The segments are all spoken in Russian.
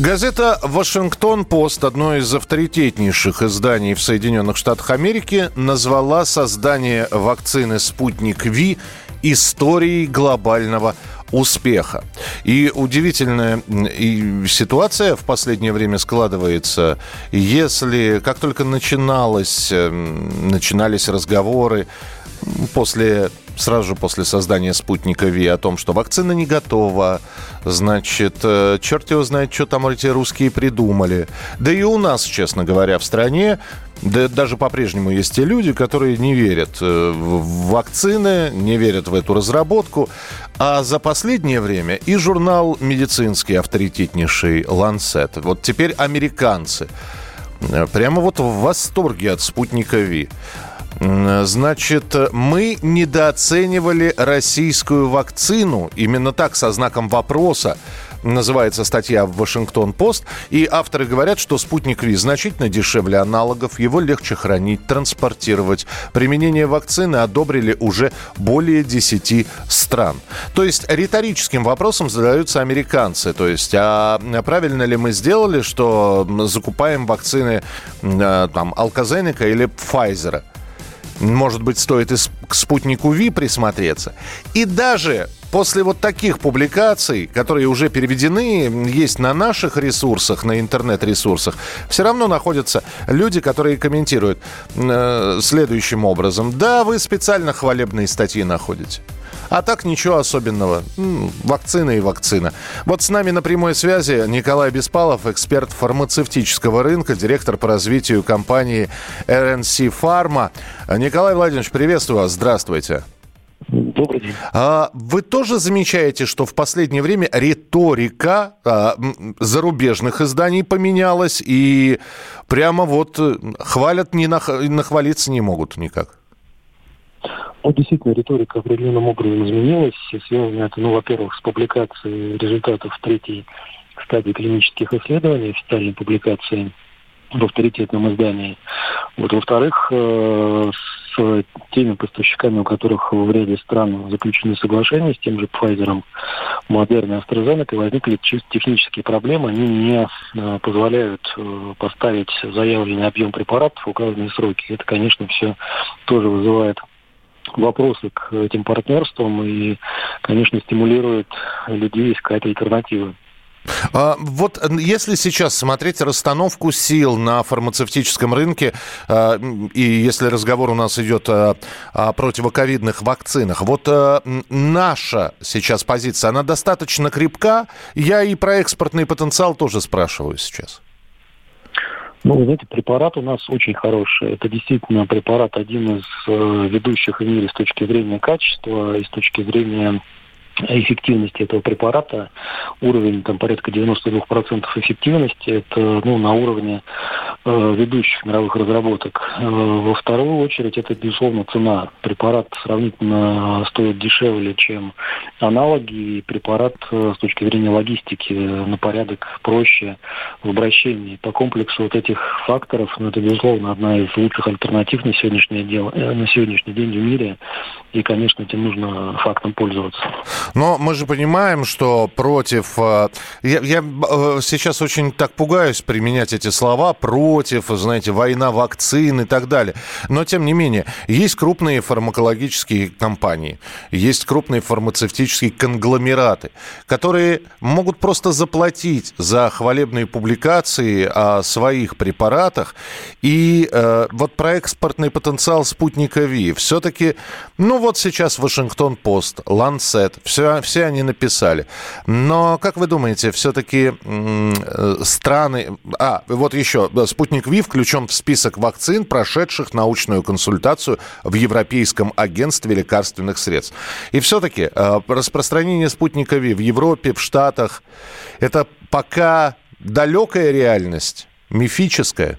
Газета «Вашингтон-Пост», одно из авторитетнейших изданий в Соединенных Штатах Америки, назвала создание вакцины «Спутник Ви» историей глобального успеха. И удивительная ситуация в последнее время складывается. Если как только начиналось, эм, начинались разговоры после сразу же после создания спутника Ви о том, что вакцина не готова, значит, э, черт его знает, что там эти русские придумали. Да и у нас, честно говоря, в стране да даже по-прежнему есть те люди, которые не верят э, в вакцины, не верят в эту разработку. А за последнее время и журнал медицинский авторитетнейший «Ланцет», вот теперь американцы, э, прямо вот в восторге от спутника Ви. Значит, мы недооценивали российскую вакцину. Именно так, со знаком вопроса называется статья в Вашингтон-Пост. И авторы говорят, что спутник Ви значительно дешевле аналогов, его легче хранить, транспортировать. Применение вакцины одобрили уже более 10 стран. То есть риторическим вопросом задаются американцы. То есть, а правильно ли мы сделали, что закупаем вакцины э, там, Алказеника или Pfizer? Может быть, стоит и к спутнику Ви присмотреться. И даже после вот таких публикаций, которые уже переведены, есть на наших ресурсах, на интернет-ресурсах, все равно находятся люди, которые комментируют э, следующим образом. Да, вы специально хвалебные статьи находите. А так ничего особенного. Вакцина и вакцина. Вот с нами на прямой связи Николай Беспалов, эксперт фармацевтического рынка, директор по развитию компании RNC Pharma. Николай Владимирович, приветствую вас. Здравствуйте. Добрый день. А, вы тоже замечаете, что в последнее время риторика а, зарубежных изданий поменялась, и прямо вот э, хвалят, не нах... нахвалиться не могут никак? Ну, действительно, риторика определенным образом изменилась. И связано это, ну, во-первых, с публикацией результатов третьей стадии клинических исследований, официальной публикации в авторитетном издании. Вот, во-вторых, э, с теми поставщиками, у которых в ряде стран заключены соглашения с тем же Pfizer, Moderna и AstraZeneca, возникли чисто технические проблемы. Они не э, позволяют э, поставить заявленный объем препаратов в указанные сроки. Это, конечно, все тоже вызывает вопросы к этим партнерствам и, конечно, стимулирует людей искать альтернативы. А, вот если сейчас смотреть расстановку сил на фармацевтическом рынке, а, и если разговор у нас идет о, противоковидных вакцинах, вот а, наша сейчас позиция, она достаточно крепка? Я и про экспортный потенциал тоже спрашиваю сейчас. Ну, вы знаете, препарат у нас очень хороший. Это действительно препарат один из э, ведущих в мире с точки зрения качества и с точки зрения эффективности этого препарата. Уровень там порядка 92% эффективности. Это ну, на уровне э, ведущих мировых разработок. Э, во вторую очередь это, безусловно, цена. Препарат сравнительно стоит дешевле, чем аналоги. И препарат э, с точки зрения логистики на порядок проще в обращении. По комплексу вот этих факторов, ну, это, безусловно, одна из лучших альтернатив на сегодняшний, день, э, на сегодняшний день в мире. И, конечно, этим нужно фактом пользоваться. Но мы же понимаем, что против... э, Я, я э, сейчас очень так пугаюсь применять эти слова против, знаете, война вакцин и так далее. Но, тем не менее, есть крупные фармакологические компании, есть крупные фармацевтические конгломераты, которые могут просто заплатить за хвалебные публикации о своих препаратах. И э, вот про экспортный потенциал спутника Ви все-таки, ну вот сейчас Вашингтон-Пост, Ланцет, все, все они написали. Но, как вы думаете, все-таки э, страны... А, вот еще, спутник Ви включен в список вакцин, прошедших научную консультацию в Европейском агентстве лекарственных средств. И все-таки э, распространение спутника Ви в Европе, в Штатах, это пока далекая реальность, мифическая?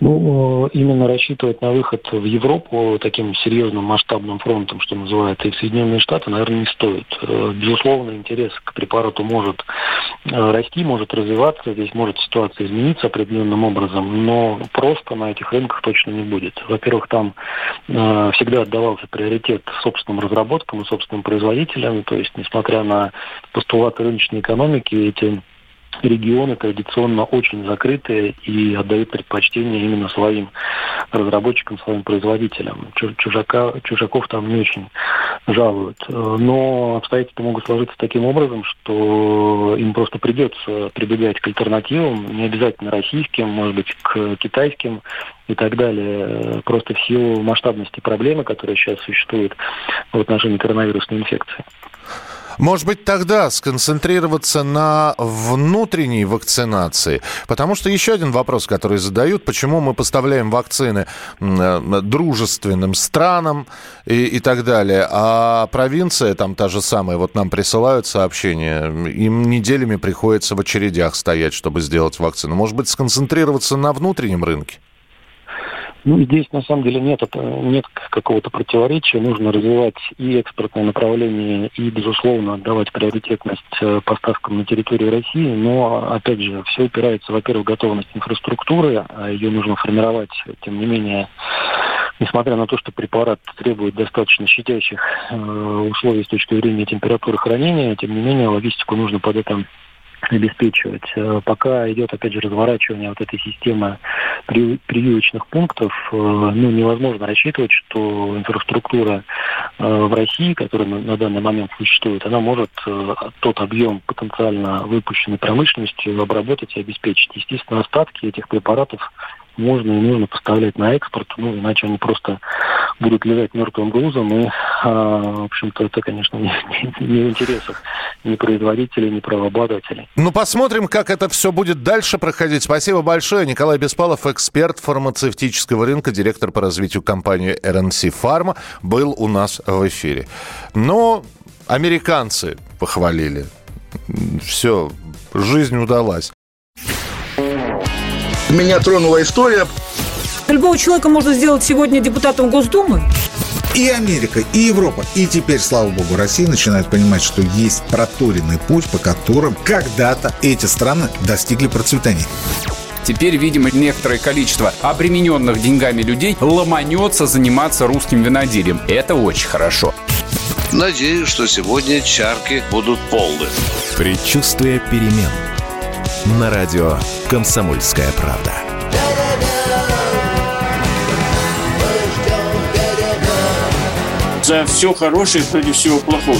Ну, именно рассчитывать на выход в Европу таким серьезным масштабным фронтом, что называется, и в Соединенные Штаты, наверное, не стоит. Э, безусловно, интерес к препарату может э, расти, может развиваться, здесь может ситуация измениться определенным образом, но просто на этих рынках точно не будет. Во-первых, там э, всегда отдавался приоритет собственным разработкам и собственным производителям, то есть, несмотря на постулаты рыночной экономики, эти регионы традиционно очень закрытые и отдают предпочтение именно своим разработчикам, своим производителям. Чужака, чужаков там не очень жалуют. Но обстоятельства могут сложиться таким образом, что им просто придется прибегать к альтернативам, не обязательно российским, может быть, к китайским и так далее, просто в силу масштабности проблемы, которая сейчас существует в отношении коронавирусной инфекции. Может быть, тогда сконцентрироваться на внутренней вакцинации? Потому что еще один вопрос, который задают, почему мы поставляем вакцины э, дружественным странам и, и так далее, а провинция там та же самая, вот нам присылают сообщения, им неделями приходится в очередях стоять, чтобы сделать вакцину. Может быть, сконцентрироваться на внутреннем рынке? Ну, здесь на самом деле нет, нет какого-то противоречия. Нужно развивать и экспортное направление, и, безусловно, отдавать приоритетность э, поставкам на территории России. Но, опять же, все упирается, во-первых, в готовность инфраструктуры, а ее нужно формировать, тем не менее, несмотря на то, что препарат требует достаточно щадящих э, условий с точки зрения температуры хранения, тем не менее, логистику нужно под это обеспечивать. Э, пока идет, опять же, разворачивание вот этой системы прививочных пунктов, э, ну, невозможно рассчитывать, что инфраструктура э, в России, которая на данный момент существует, она может тот объем потенциально выпущенной промышленностью обработать и обеспечить. Естественно, остатки этих препаратов можно и нужно поставлять на экспорт, ну, иначе они просто будут лежать мертвым грузом, и, а, в общем-то, это, конечно, не, не, не в интересах ни производителей, ни правообладателей. Ну, посмотрим, как это все будет дальше проходить. Спасибо большое. Николай Беспалов, эксперт фармацевтического рынка, директор по развитию компании RNC Pharma, был у нас в эфире. Но американцы похвалили. Все, жизнь удалась. Меня тронула история. Любого человека можно сделать сегодня депутатом Госдумы. И Америка, и Европа, и теперь, слава богу, Россия начинает понимать, что есть проторенный путь, по которым когда-то эти страны достигли процветания. Теперь, видимо, некоторое количество обремененных деньгами людей ломанется заниматься русским виноделием. Это очень хорошо. Надеюсь, что сегодня чарки будут полны. Предчувствие перемен. На радио «Комсомольская правда». За все хорошее против всего плохого.